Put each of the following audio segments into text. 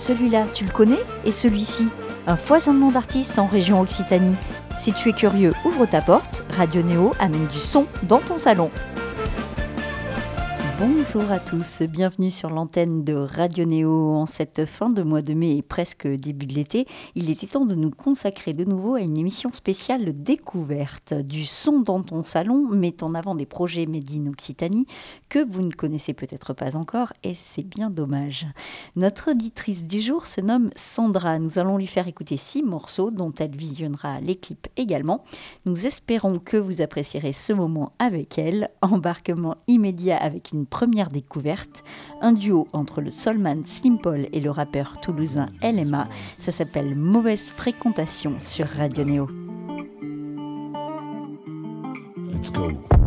celui-là, tu le connais Et celui-ci Un foisonnement d'artistes en région Occitanie. Si tu es curieux, ouvre ta porte. Radio Néo amène du son dans ton salon. Bonjour à tous, bienvenue sur l'antenne de Radio Néo. En cette fin de mois de mai et presque début de l'été, il était temps de nous consacrer de nouveau à une émission spéciale découverte. Du son dans ton salon met en avant des projets Made in Occitanie que vous ne connaissez peut-être pas encore et c'est bien dommage. Notre auditrice du jour se nomme Sandra. Nous allons lui faire écouter six morceaux dont elle visionnera les clips également. Nous espérons que vous apprécierez ce moment avec elle. Embarquement immédiat avec une première découverte, un duo entre le soulman Slim Paul et le rappeur toulousain LMA. Ça s'appelle Mauvaise Fréquentation sur Radio Néo. Let's go.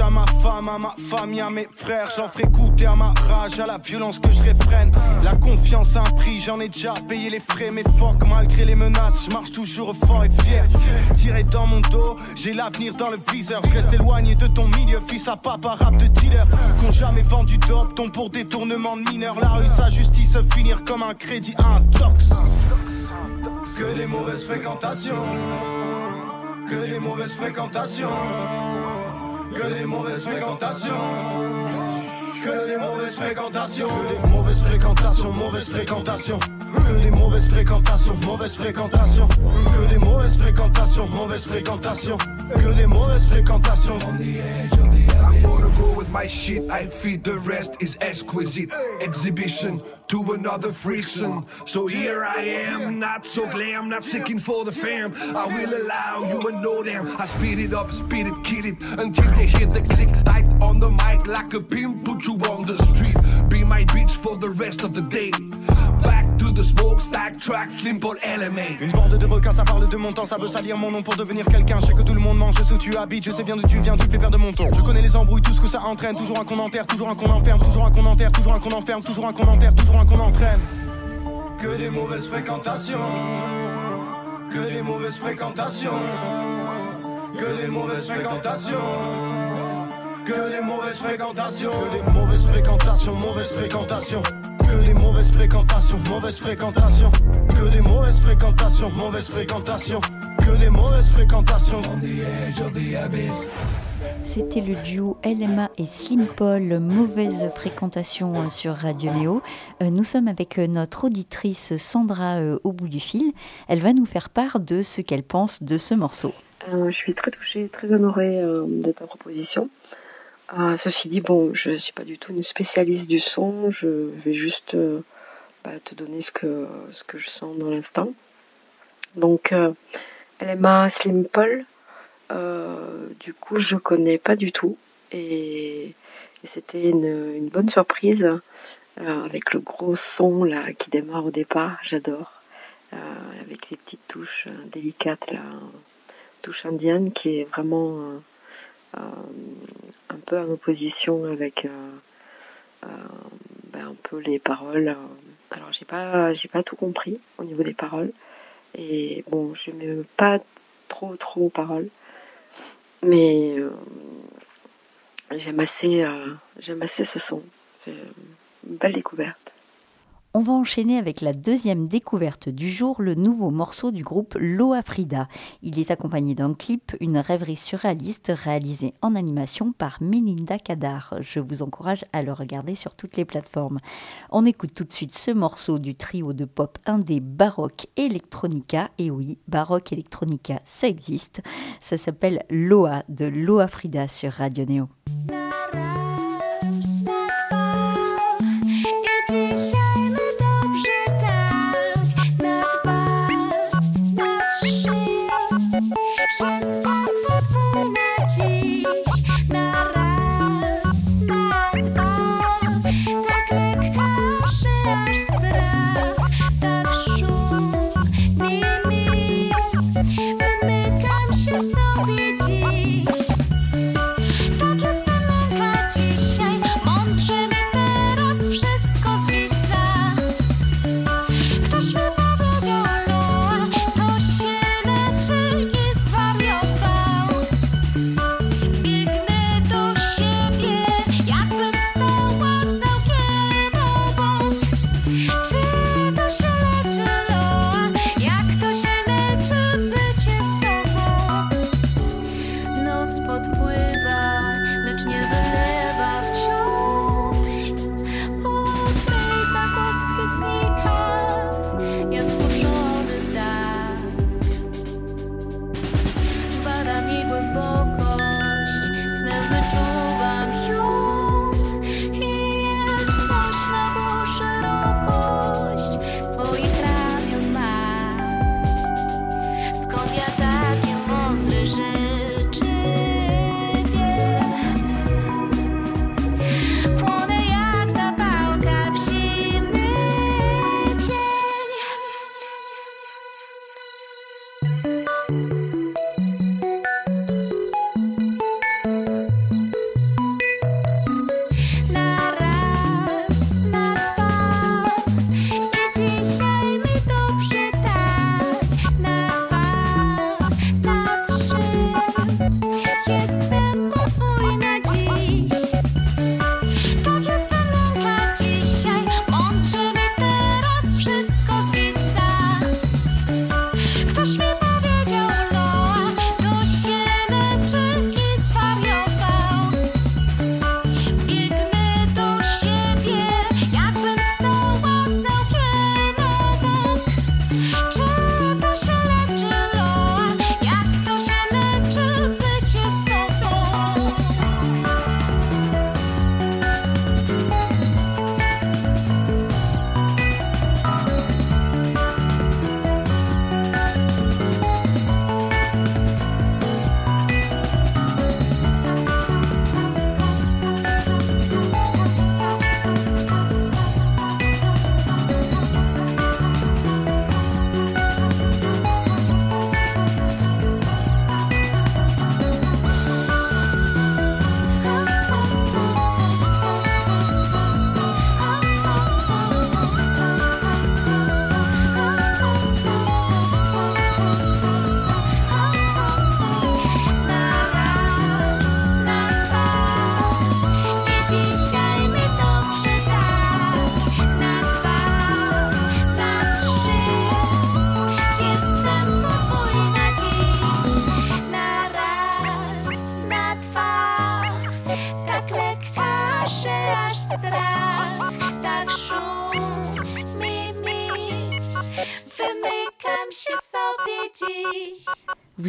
À ma femme, à ma famille, à mes frères, j'en ferai goûter à ma rage, à la violence que je réfrène. La confiance a un prix, j'en ai déjà payé les frais, mais fuck, malgré les menaces, je marche toujours fort et fier. Tiré dans mon dos, j'ai l'avenir dans le viseur, je reste éloigné de ton milieu, fils à papa, rap de dealer. Qu'on jamais vendu top, ton pour détournement de. La rue, sa justice, finir comme un crédit intox. Que des mauvaises fréquentations que les mauvaises fréquentations, que les mauvaises fréquentations, que les mauvaises fréquentations, que les mauvaises fréquentations, mauvaises fréquentations. Que des mauvaises fréquentations, mauvaises fréquentations. Que des mauvaises fréquentations, mauvaises fréquentations. Que des mauvaises fréquentations. On the edge of the abyss. I wanna go with my shit, I feed the rest is exquisite. Exhibition to another friction. So here I am, not so glam, not seeking for the fam. I will allow you and know them. I speed it up, speed it, kill it until they hit the click tight on the mic like a pimp. Put you on the street. Be my bitch for the rest of the day. The smokestack track, slim. Une bande de requins, ça parle de mon temps, ça veut salir mon nom pour devenir quelqu'un. Je sais que tout le monde mange, je sais où tu habites, je sais bien d'où tu viens, tu fais perdre mon ton. Je connais les embrouilles, tout ce que ça entraîne. Toujours un qu'on enterre, toujours un qu'on enferme, toujours un qu'on enterre, toujours un qu'on enferme, toujours un qu'on enterre, toujours un qu'on entraîne. Que des mauvaises fréquentations, que des mauvaises fréquentations, que des mauvaises fréquentations. Que des mauvaises fréquentations, que des mauvaises fréquentations, mauvaises fréquentations. Que des mauvaises fréquentations, mauvaises fréquentations. Que des mauvaises fréquentations, mauvaises fréquentations. Que des mauvaises fréquentations. On the edge of the abyss. C'était le duo LMA et Slim Paul, mauvaise fréquentation sur Radio Néo. Euh, nous sommes avec euh, notre auditrice Sandra euh, au bout du fil. Elle va nous faire part de ce qu'elle pense de ce morceau. je suis très touchée, très honorée de ta proposition. Ah, ceci dit, bon, je ne suis pas du tout une spécialiste du son, je vais juste euh, bah, te donner ce que, ce que je sens dans l'instant. Donc, euh, LMA Slim Paul, euh, du coup, je connais pas du tout. Et, c'était une, bonne surprise avec le gros son là qui démarre au départ, j'adore. avec les petites touches délicates là, touche indienne qui est vraiment euh, un peu en opposition avec euh, euh, ben, un peu les paroles. Alors j'ai pas j'ai pas tout compris au niveau des paroles. Et bon je n'aime pas trop trop aux paroles. Mais j'aime assez j'aime assez ce son. C'est une belle découverte on va enchaîner avec la deuxième découverte du jour, le nouveau morceau du groupe Loa Frida. Il est accompagné d'un clip, une rêverie surréaliste réalisée en animation par Melinda Kadar. Je vous encourage à le regarder sur toutes les plateformes. On écoute tout de suite ce morceau du trio de pop indé Baroque Electronica. Et oui, Baroque Electronica, ça existe. Ça s'appelle Loa de Loa Frida sur Radio Neo.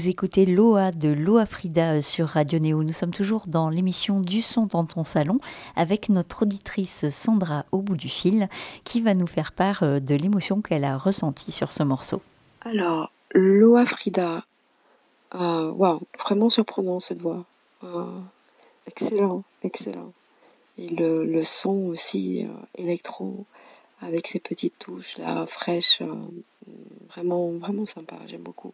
Vous écoutez Loa de Loa Frida sur Radio Néo. Nous sommes toujours dans l'émission Du son dans ton salon avec notre auditrice Sandra au bout du fil qui va nous faire part euh, de l'émotion qu'elle a ressentie sur ce morceau. Alors, Loa Frida, euh, vraiment surprenant cette voix. Euh, excellent, excellent. Et le, son aussi euh, électro avec ses petites touches là fraîches, vraiment, vraiment sympa, j'aime beaucoup.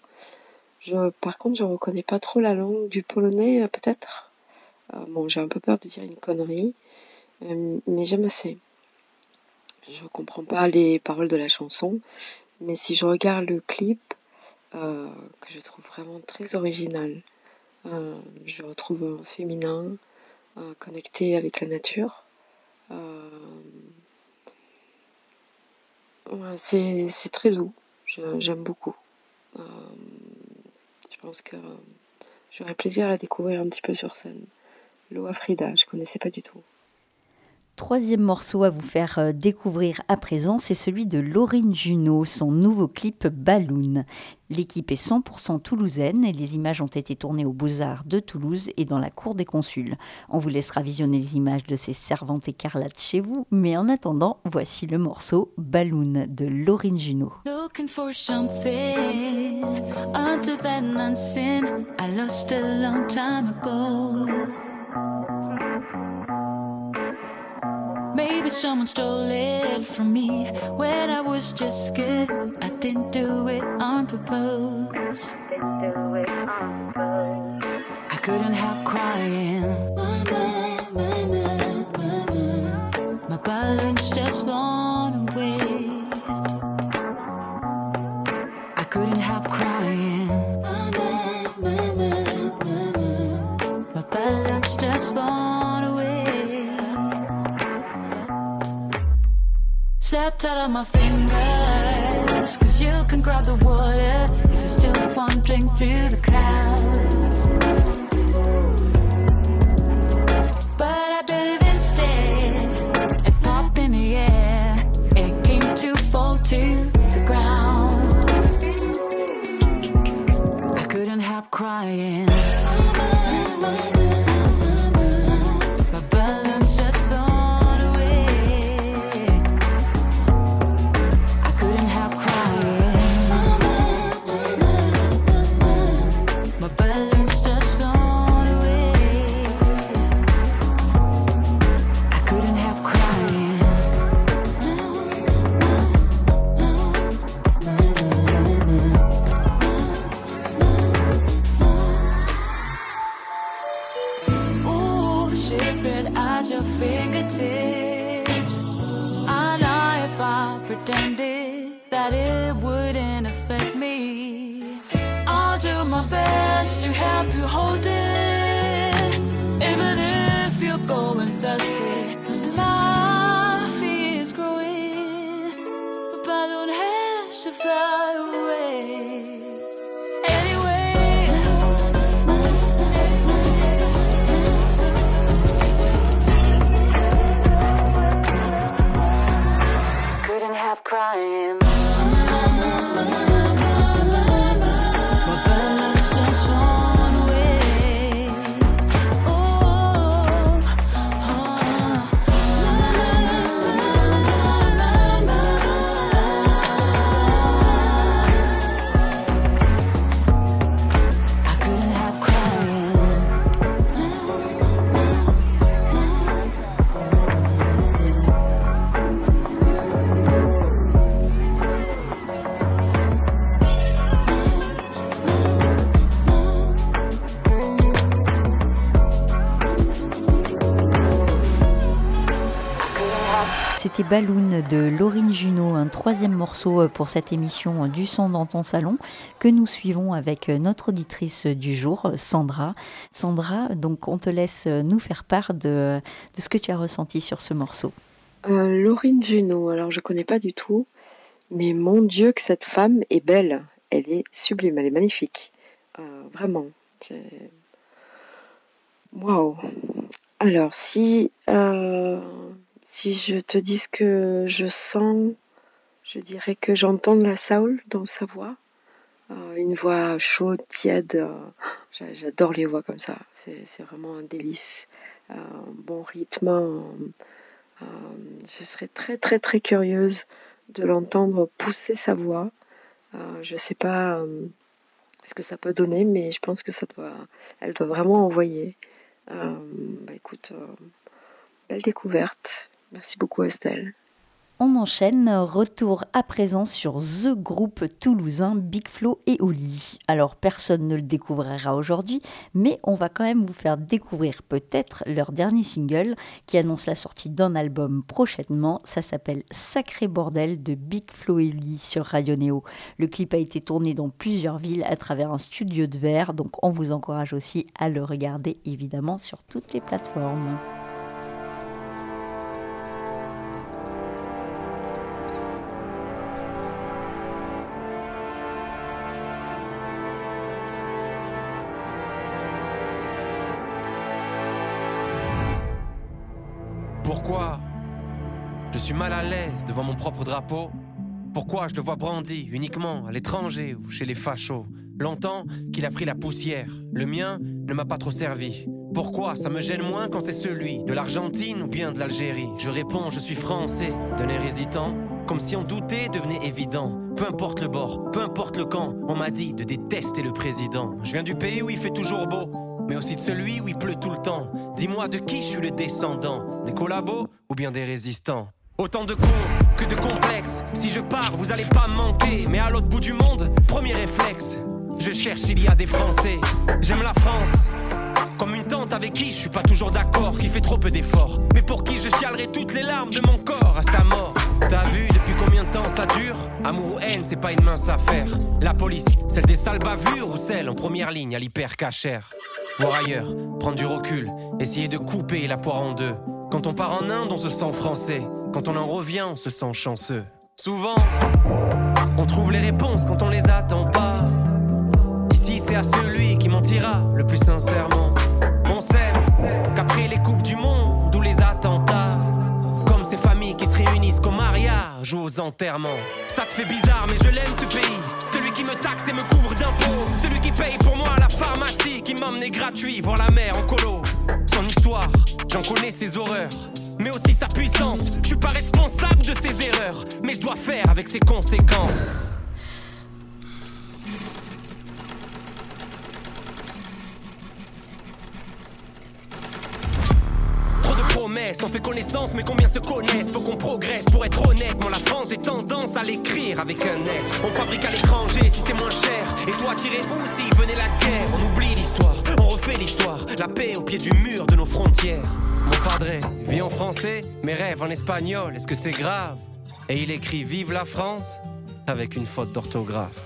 Je, par contre, je reconnais pas trop la langue du polonais, euh, peut-être. Euh, bon, j'ai un peu peur de dire une connerie, euh, mais j'aime assez. Je comprends pas les paroles de la chanson, mais si je regarde le clip, que je trouve vraiment très original, je retrouve un féminin connecté avec la nature. c'est très doux, j'aime beaucoup. Je pense que j'aurais plaisir à la découvrir un petit peu sur scène. Loa Frida, je connaissais pas du tout. Troisième morceau à vous faire euh, découvrir à présent, c'est celui de Laurine Junot, son nouveau clip Balloon. L'équipe est 100% toulousaine et les images ont été tournées aux Beaux-Arts de Toulouse et dans la cour des consuls. On vous laissera visionner les images de ces servantes écarlates chez vous, mais en attendant, voici le morceau Balloon de Laurine Junot. Maybe someone stole it from me when I was just scared. I didn't do it on purpose. I couldn't help crying. My balance just gone Out of my fingers Cause you can grab the water Is it still wandering through the clouds? Balloon de Laurine Junot, un troisième morceau euh, pour cette émission euh, du son dans ton salon que nous suivons avec euh, notre auditrice du jour, Sandra. Sandra, donc on te laisse nous faire part de, ce que tu as ressenti sur ce morceau. Laurine Junot, alors je connais pas du tout, mais mon Dieu que cette femme est belle, elle est sublime, elle est magnifique, vraiment. Waouh. Alors si si je te dis ce que je sens, je dirais que j'entends de la Saoul dans sa voix. une voix chaude, tiède. J'adore les voix comme ça. C'est vraiment un délice. Un bon rythme. je serais très très très curieuse de l'entendre pousser sa voix. je ne sais pas ce que ça peut donner, mais je pense que ça doit, elle doit vraiment envoyer. bah écoute, belle découverte. Merci beaucoup Estelle. On enchaîne, retour à présent sur The Group toulousain Big Flo et Oli. Alors personne ne le découvrira aujourd'hui, mais on va quand même vous faire découvrir peut-être leur dernier single qui annonce la sortie d'un album prochainement. Ça s'appelle Sacré Bordel de Big Flo et Oli sur Radio Néo. Le clip a été tourné dans plusieurs villes à travers un studio de verre, donc on vous encourage aussi à le regarder évidemment sur toutes les plateformes. Mon propre drapeau Pourquoi je le vois brandi uniquement à l'étranger ou chez les fachos? Longtemps qu'il a pris la poussière, le mien ne m'a pas trop servi. Pourquoi ça me gêne moins quand c'est celui de l'Argentine ou bien de l'Algérie? Je réponds, je suis français, d'un air hésitant, comme si en douter devenait évident. Peu importe le bord, peu importe le camp, on m'a dit de détester le président. Je viens du pays où il fait toujours beau, mais aussi de celui où il pleut tout le temps. Dis-moi de qui je suis le descendant, des collabos ou bien des résistants? Autant de cons de complexes. Si je pars, vous allez pas me manquer. Mais à l'autre bout du monde, premier réflexe. Je cherche s'il y a des Français. J'aime la France. Comme une tante avec qui je suis pas toujours d'accord, qui fait trop peu d'efforts. Mais pour qui je chialerai toutes les larmes de mon corps à sa mort. T'as vu depuis combien de temps ça dure? Amour ou haine, c'est pas une mince affaire. La police, celle des sales bavures ou celle en première ligne à l'hyper cachère voir ailleurs, prendre du recul, essayer de couper la poire en deux. Quand on part en Inde, on se sent français. Quand on en revient, on se sent chanceux. Souvent, on trouve les réponses quand on les attend pas. Ici, c'est à celui qui mentira le plus sincèrement. On sait qu'après les coupes du monde ou les attentats, comme ces familles qui se réunissent qu'au mariage ou aux enterrements. Ça te fait bizarre, mais je l'aime ce pays. Celui qui me taxe et me couvre d'impôts. Celui qui paye pour moi la pharmacie. Qui m'emmenait gratuit voir la mer en colo. Son histoire, j'en connais ses horreurs. Mais aussi sa puissance. Je suis pas responsable de ses erreurs. Mais je dois faire avec ses conséquences. on fait connaissance, mais combien se connaissent? Faut qu'on progresse pour être honnête. Moi, la France, j'ai tendance à l'écrire avec un S. On fabrique à l'étranger si c'est moins cher. Et toi, tirer où si venait la guerre? On oublie l'histoire, on refait l'histoire. La paix au pied du mur de nos frontières. Mon padre vit en français, mes rêves en espagnol. Est-ce que c'est grave? Et il écrit Vive la France avec une faute d'orthographe.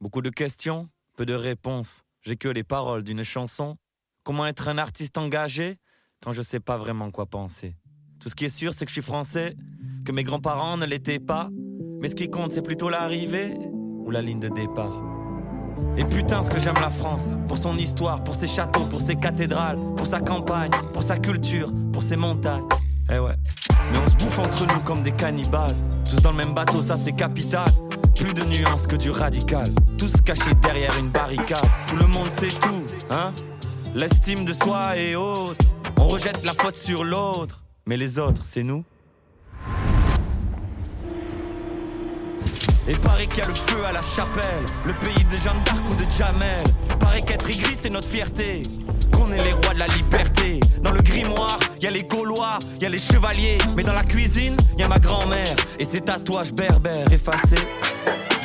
Beaucoup de questions, peu de réponses. J'ai que les paroles d'une chanson. Comment être un artiste engagé quand je sais pas vraiment quoi penser? Tout ce qui est sûr, c'est que je suis français, que mes grands-parents ne l'étaient pas, mais ce qui compte, c'est plutôt l'arrivée ou la ligne de départ. Et putain, ce que j'aime la France, pour son histoire, pour ses châteaux, pour ses cathédrales, pour sa campagne, pour sa culture, pour ses montagnes. Eh ouais, mais on se bouffe entre nous comme des cannibales, tous dans le même bateau, ça c'est capital. Plus de nuances que du radical, tous cachés derrière une barricade. Tout le monde sait tout, hein L'estime de soi est haute. On rejette la faute sur l'autre, mais les autres, c'est nous. Et paraît qu'il y a le feu à la chapelle, le pays de Jeanne d'Arc ou de Jamel. Paraît qu'être aigri, c'est notre fierté. Qu'on est les rois de la liberté. Dans le grimoire, il y a les Gaulois, il y a les chevaliers. Mais dans la cuisine, il y a ma grand-mère et ses tatouages berbères effacés.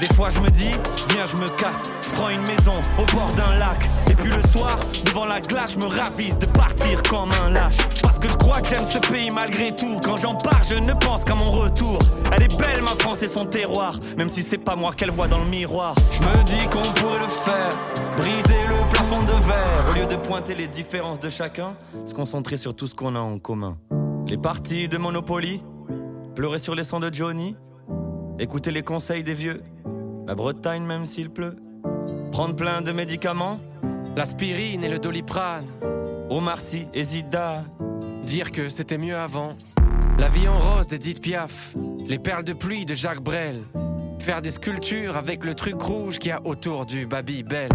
Des fois je me dis, viens je me casse, je prends une maison au bord d'un lac. Et puis le soir, devant la glace, je me ravise de partir comme un lâche. Parce que je crois que j'aime ce pays malgré tout. Quand j'en pars, je ne pense qu'à mon retour. Elle est belle ma France et son terroir, même si c'est pas moi qu'elle voit dans le miroir. Je me dis qu'on pourrait le faire, briser le plafond de verre. Au lieu de pointer les différences de chacun, se concentrer sur tout ce qu'on a en commun. Les parties de Monopoly, pleurer sur les sons de Johnny, écouter les conseils des vieux la Bretagne même s'il pleut. Prendre plein de médicaments. L'aspirine et le doliprane. Omar Sy et Zida. Dire que c'était mieux avant. La vie en rose d'Edith Piaf. Les perles de pluie de Jacques Brel. Faire des sculptures avec le truc rouge qu'il y a autour du Babybel.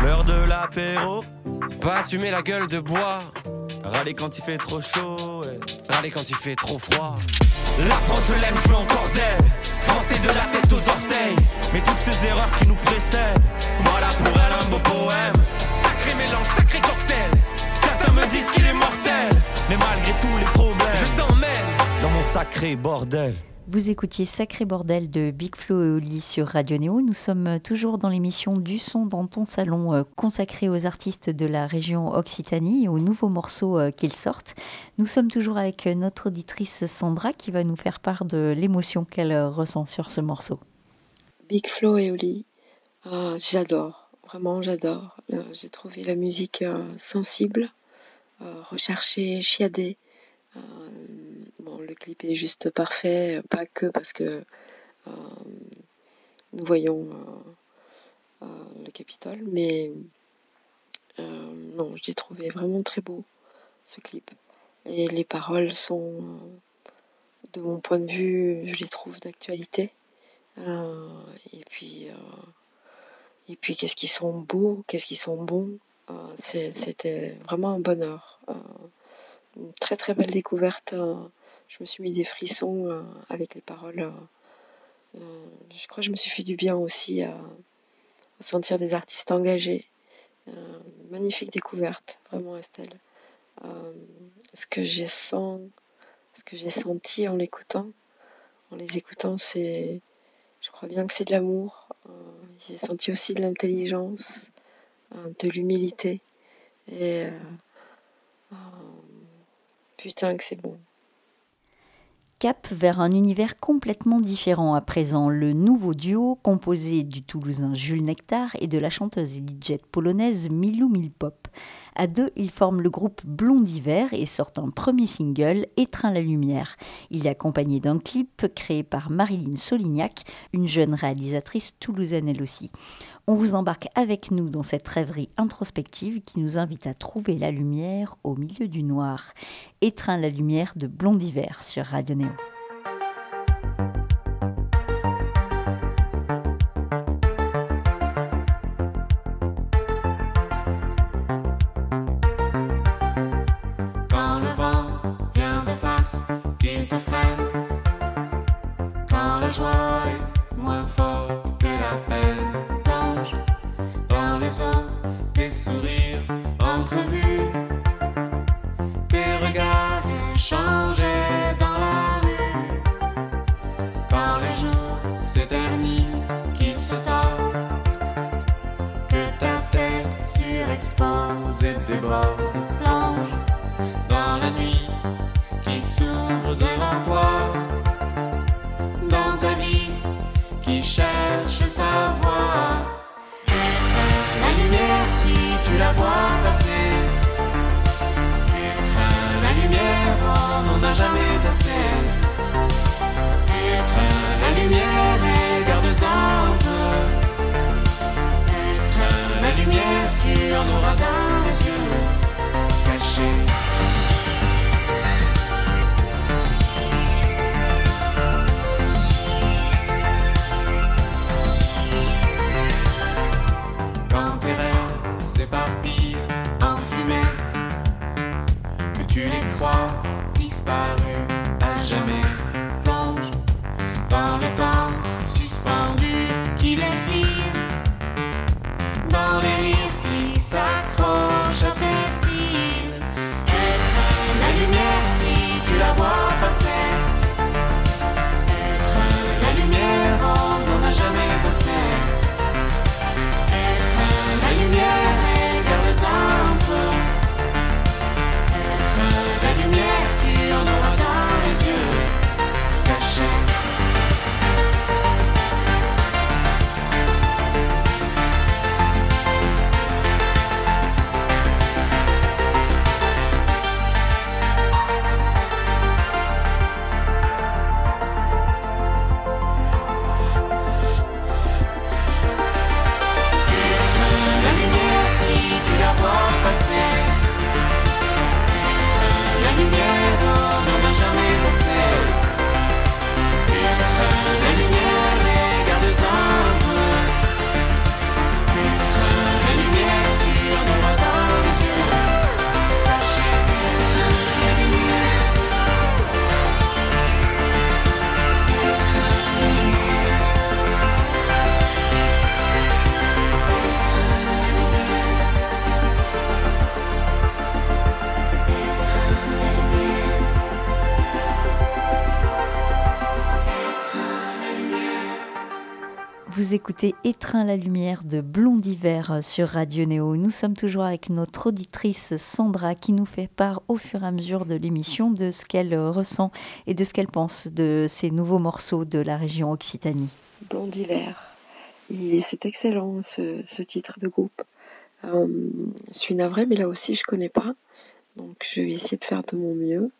L'heure de l'apéro, Pas assumer la gueule de bois. râler quand il fait trop chaud. Râler quand il fait trop froid. La France, je l'aime, je veux encore d'elle. Français de la tête aux orteils. Mais toutes ces erreurs qui nous précèdent, voilà pour elle un beau poème. Sacré mélange, sacré cocktail. Certains me disent qu'il est mortel. Mais malgré tous les problèmes, Je t'emmène. dans mon sacré bordel. Vous écoutiez Sacré Bordel de Big Flo et Oli sur Radio Néo. Nous sommes toujours dans l'émission Du son dans ton salon euh, consacrée aux artistes de la région Occitanie et aux nouveaux morceaux euh, qu'ils sortent. Nous sommes toujours avec euh, notre auditrice Sandra qui va nous faire part de l'émotion qu'elle ressent sur ce morceau. Big Flo et Oli, ah, j'adore, vraiment j'adore. J'ai trouvé la musique sensible, recherchée, chiadée. Bon, le clip est juste parfait, pas que parce que euh, nous voyons euh, euh, le Capitole, mais non, je l'ai trouvé vraiment très beau, ce clip. Et les paroles sont, de mon point de vue, je les trouve d'actualité. Et puis, et puis qu'est-ce qu'ils sont beaux, qu'est-ce qu'ils sont bons. C'était vraiment un bonheur. Une très très belle découverte. Je me suis mis des frissons euh, avec les paroles. euh, euh, je crois que je me suis fait du bien aussi à, sentir des artistes engagés. Magnifique découverte, vraiment Estelle. Ce que j'ai senti en l'écoutant, en les écoutant, c'est je crois bien que c'est de l'amour. J'ai senti aussi de l'intelligence, de l'humilité. Et putain que c'est bon. Cap vers un univers complètement différent à présent. Le nouveau duo, composé du Toulousain Jules Nectar et de la chanteuse et polonaise Milou Milpop. À deux, ils forment le groupe Blondiver et sortent un premier single, Étreint la lumière. Il est accompagné d'un clip créé par Marilyn Solignac, une jeune réalisatrice toulousaine elle aussi. On vous embarque avec nous dans cette rêverie introspective qui nous invite à trouver la lumière au milieu du noir. Étreint la lumière de Blondiver sur Radio Néo. Les yeux cachés. Quand tes rêves s'éparpillent en fumée, que tu les crois disparus écoutez Étreint la lumière de Blondiver sur Radio Néo. Nous sommes toujours avec notre auditrice Sandra qui nous fait part au fur et à mesure de l'émission de ce qu'elle ressent et de ce qu'elle pense de ces nouveaux morceaux de la région Occitanie. Blondiver. C'est excellent ce, titre de groupe. Euh, je suis navrée, mais là aussi je connais pas. Donc je vais essayer de faire de mon mieux.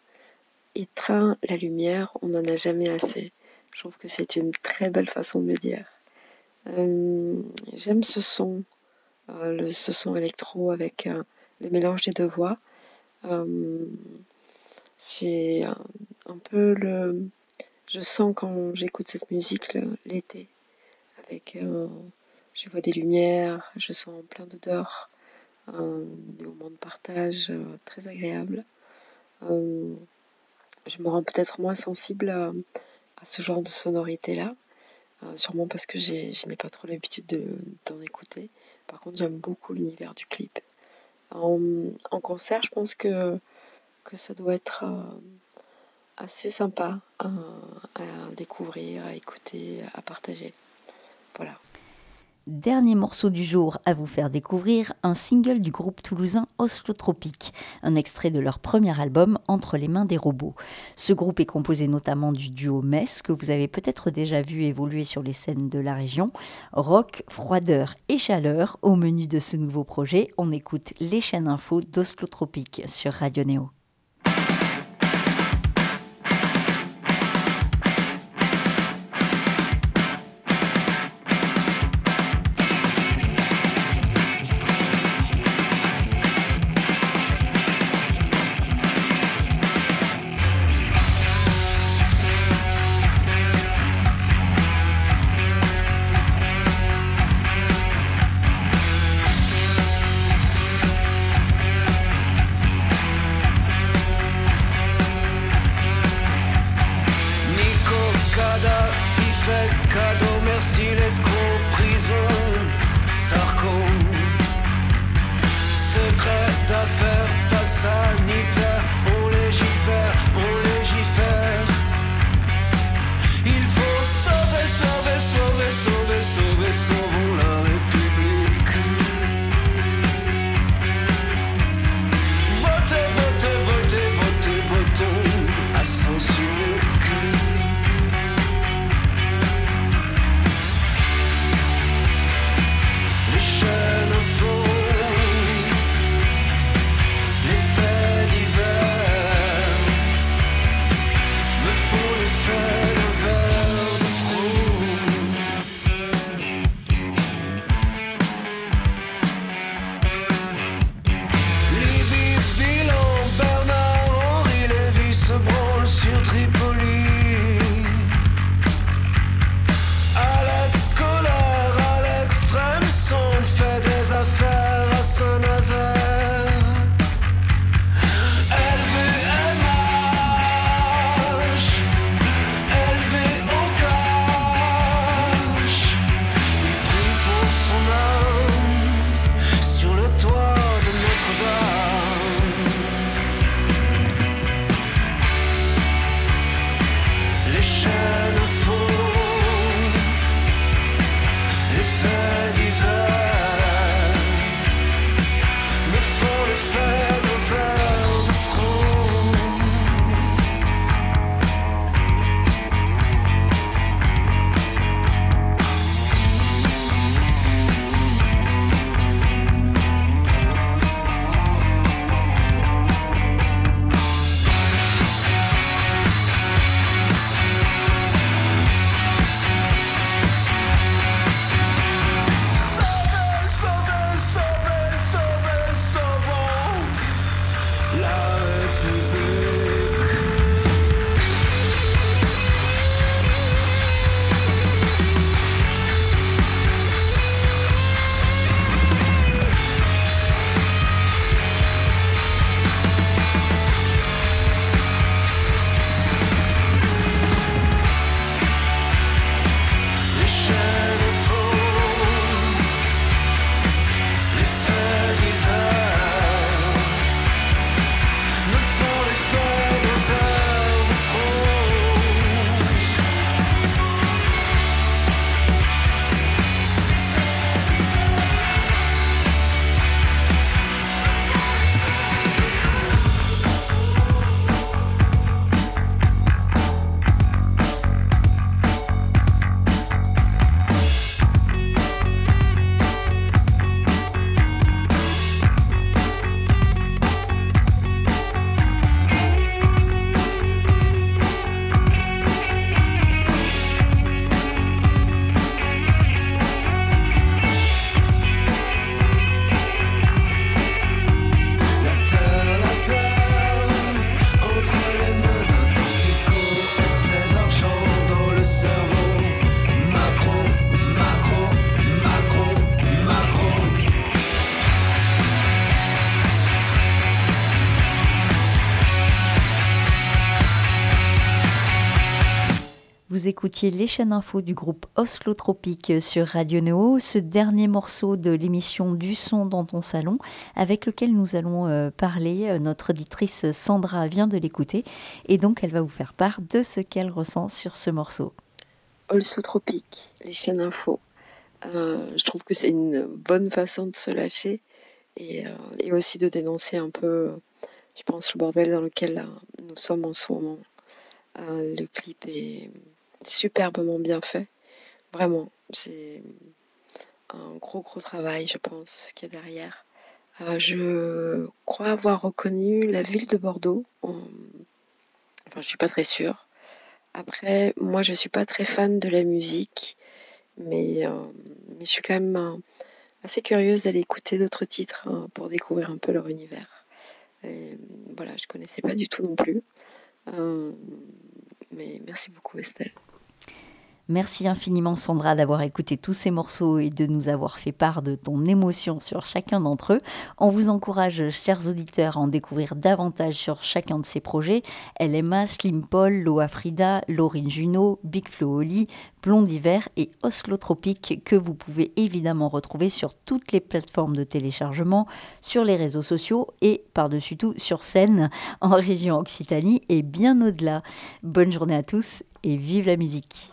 Étreint la lumière, on n'en a jamais assez. Je trouve que c'est une très belle façon de le dire. Euh, j'aime ce son, euh, ce son électro avec euh, le mélange des deux voix. c'est un, peu le. Je sens quand j'écoute cette musique l'été, avec je vois des lumières, je sens plein d'odeurs, des moments de partage très agréables. je me rends peut-être moins sensible à ce genre de sonorité-là. Euh, sûrement parce que je n'ai pas trop l'habitude d'en écouter. Par contre, j'aime beaucoup l'univers du clip. En, concert, je pense que, que ça doit être euh, assez sympa à, découvrir, à écouter, à partager. Voilà. Dernier morceau du jour à vous faire découvrir, un single du groupe toulousain Oslotropique, un extrait de leur premier album Entre les mains des robots. Ce groupe est composé notamment du duo Metz, que vous avez peut-être déjà vu évoluer sur les scènes de la région. Rock, froideur et chaleur, au menu de ce nouveau projet, on écoute les chaînes info d'Oslotropique sur Radio Néo. Écoutiez les chaînes info du groupe Oslo Tropique sur Radio Néo, ce dernier morceau de l'émission Du son dans ton salon, avec lequel nous allons euh, parler. Euh, notre auditrice Sandra vient de l'écouter et donc elle va vous faire part de ce qu'elle ressent sur ce morceau. Oslo Tropique, les chaînes info. Euh, je trouve que c'est une bonne façon de se lâcher et, et, aussi de dénoncer un peu, je pense, le bordel dans lequel nous sommes en ce moment. Euh, le clip est superbement bien fait. Vraiment, c'est un gros gros travail, je pense, qu'il y a derrière. Euh, je crois avoir reconnu la ville de Bordeaux. Enfin, je suis pas très sûre. Après, moi, je suis pas très fan de la musique, mais, euh, mais je suis quand même assez curieuse d'aller écouter d'autres titres hein, pour découvrir un peu leur univers. Voilà, je connaissais pas du tout non plus. Mais merci beaucoup Estelle. Merci infiniment Sandra d'avoir écouté tous ces morceaux et de nous avoir fait part de ton émotion sur chacun d'entre eux. On vous encourage, chers auditeurs, à en découvrir davantage sur chacun de ces projets. LMA, Slim Paul, Loa Frida, Laurine Juno, Big Flo Oli, Blondiver et Oslo Tropique que vous pouvez évidemment retrouver sur toutes les plateformes de téléchargement, sur les réseaux sociaux et par-dessus tout sur scène en région Occitanie et bien au-delà. Bonne journée à tous et vive la musique.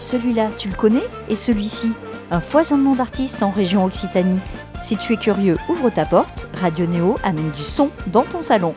Celui-là, tu le connais Et celui-ci Un foisonnement d'artistes en région Occitanie. Si tu es curieux, ouvre ta porte. Radio Néo amène du son dans ton salon.